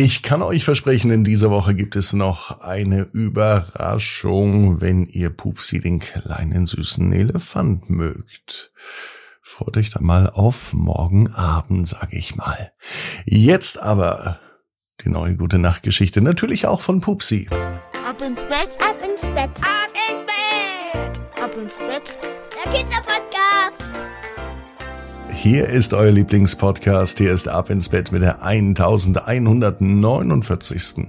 Ich kann euch versprechen, in dieser Woche gibt es noch eine Überraschung, wenn ihr Pupsi den kleinen süßen Elefant mögt. Freut euch da mal auf morgen Abend, sag ich mal. Jetzt aber die neue gute Nachtgeschichte, natürlich auch von Pupsi. Ab ins Bett, ab ins Bett, ab ins Bett, ab ins Bett. Der Kinderpodcast. Hier ist euer Lieblingspodcast. Hier ist Ab ins Bett mit der 1149.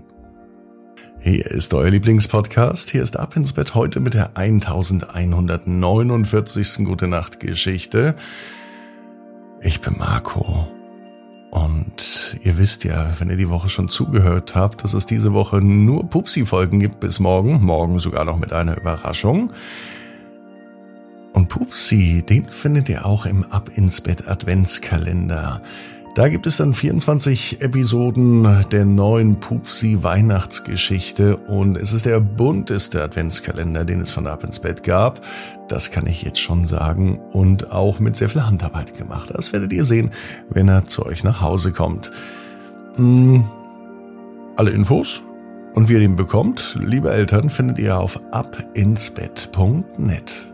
Hier ist euer Lieblingspodcast. Hier ist Ab ins Bett heute mit der 1149. Gute Nacht Geschichte. Ich bin Marco. Und ihr wisst ja, wenn ihr die Woche schon zugehört habt, dass es diese Woche nur Pupsi-Folgen gibt bis morgen. Morgen sogar noch mit einer Überraschung. Und Pupsi, den findet ihr auch im Ab ins Bett Adventskalender. Da gibt es dann 24 Episoden der neuen Pupsi Weihnachtsgeschichte und es ist der bunteste Adventskalender, den es von Ab ins Bett gab. Das kann ich jetzt schon sagen und auch mit sehr viel Handarbeit gemacht. Das werdet ihr sehen, wenn er zu euch nach Hause kommt. Hm, alle Infos und wie ihr den bekommt, liebe Eltern, findet ihr auf abinsbett.net.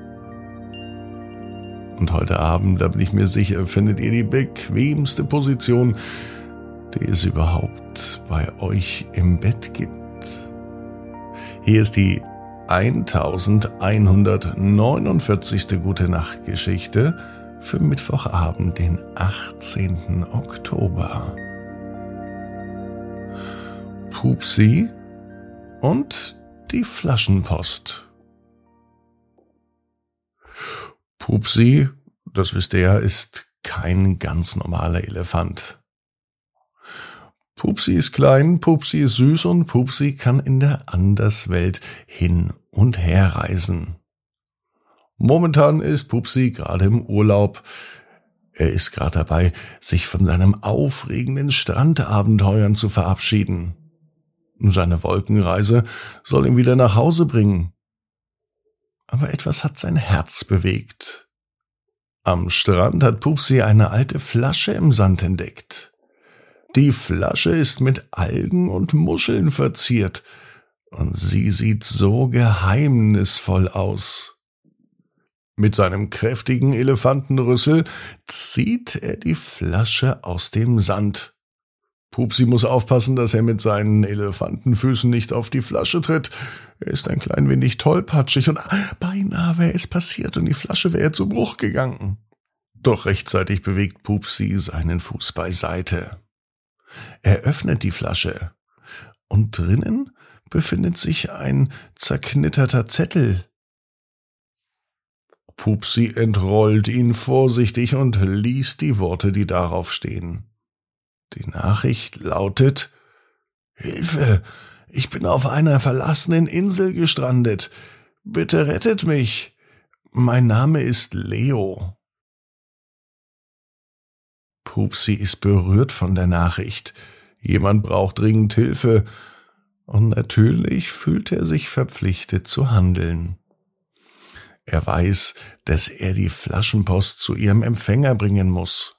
Und heute Abend, da bin ich mir sicher, findet ihr die bequemste Position, die es überhaupt bei euch im Bett gibt. Hier ist die 1149. Gute Nacht Geschichte für Mittwochabend, den 18. Oktober. Pupsi und die Flaschenpost. Pupsi, das wisst ihr ja, ist kein ganz normaler Elefant. Pupsi ist klein, Pupsi ist süß und Pupsi kann in der Anderswelt hin und her reisen. Momentan ist Pupsi gerade im Urlaub. Er ist gerade dabei, sich von seinem aufregenden Strandabenteuern zu verabschieden. Seine Wolkenreise soll ihn wieder nach Hause bringen aber etwas hat sein Herz bewegt. Am Strand hat Pupsi eine alte Flasche im Sand entdeckt. Die Flasche ist mit Algen und Muscheln verziert, und sie sieht so geheimnisvoll aus. Mit seinem kräftigen Elefantenrüssel zieht er die Flasche aus dem Sand. Pupsi muss aufpassen, dass er mit seinen Elefantenfüßen nicht auf die Flasche tritt. Er ist ein klein wenig tollpatschig und beinahe wäre es passiert und die Flasche wäre zu Bruch gegangen. Doch rechtzeitig bewegt Pupsi seinen Fuß beiseite. Er öffnet die Flasche und drinnen befindet sich ein zerknitterter Zettel. Pupsi entrollt ihn vorsichtig und liest die Worte, die darauf stehen. Die Nachricht lautet Hilfe. Ich bin auf einer verlassenen Insel gestrandet. Bitte rettet mich. Mein Name ist Leo. Pupsi ist berührt von der Nachricht. Jemand braucht dringend Hilfe. Und natürlich fühlt er sich verpflichtet zu handeln. Er weiß, dass er die Flaschenpost zu ihrem Empfänger bringen muss.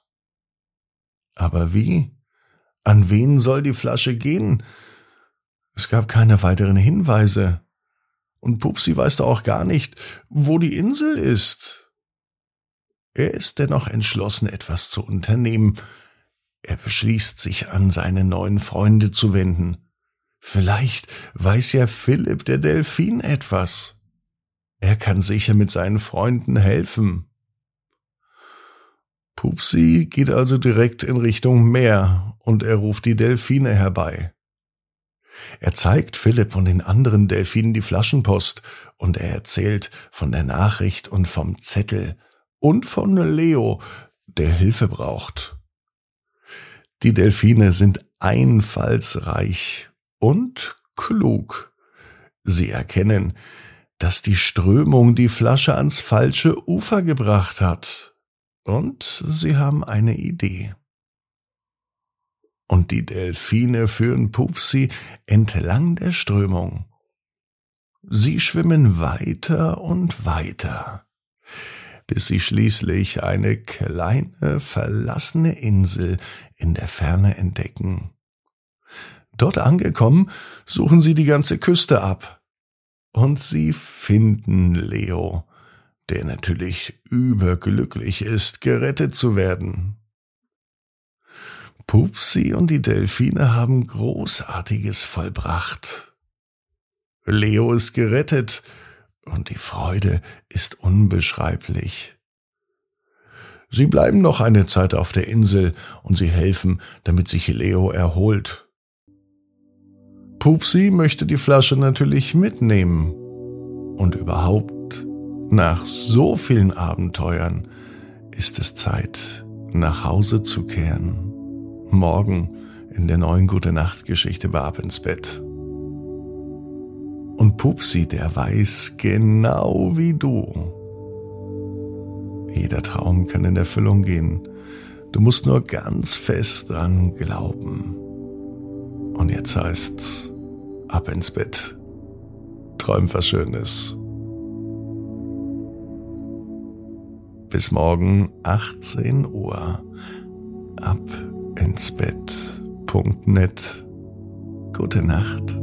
Aber wie? An wen soll die Flasche gehen? Es gab keine weiteren Hinweise. Und Pupsi weiß da auch gar nicht, wo die Insel ist. Er ist dennoch entschlossen, etwas zu unternehmen. Er beschließt, sich an seine neuen Freunde zu wenden. Vielleicht weiß ja Philipp der Delfin etwas. Er kann sicher mit seinen Freunden helfen. Pupsi geht also direkt in Richtung Meer und er ruft die Delfine herbei. Er zeigt Philipp und den anderen Delfinen die Flaschenpost und er erzählt von der Nachricht und vom Zettel und von Leo, der Hilfe braucht. Die Delfine sind einfallsreich und klug. Sie erkennen, dass die Strömung die Flasche ans falsche Ufer gebracht hat. Und sie haben eine Idee. Und die Delfine führen Pupsi entlang der Strömung. Sie schwimmen weiter und weiter, bis sie schließlich eine kleine verlassene Insel in der Ferne entdecken. Dort angekommen, suchen sie die ganze Küste ab. Und sie finden Leo, der natürlich überglücklich ist, gerettet zu werden. Pupsi und die Delfine haben Großartiges vollbracht. Leo ist gerettet und die Freude ist unbeschreiblich. Sie bleiben noch eine Zeit auf der Insel und sie helfen, damit sich Leo erholt. Pupsi möchte die Flasche natürlich mitnehmen. Und überhaupt, nach so vielen Abenteuern ist es Zeit, nach Hause zu kehren. Morgen in der neuen Gute Nacht Geschichte bei Ab ins Bett. Und Pupsi, der weiß genau wie du. Jeder Traum kann in Erfüllung gehen. Du musst nur ganz fest dran glauben. Und jetzt heißt's, ab ins Bett. Träum was Schönes. Bis morgen 18 Uhr. Ab ins Bett.net. Gute Nacht.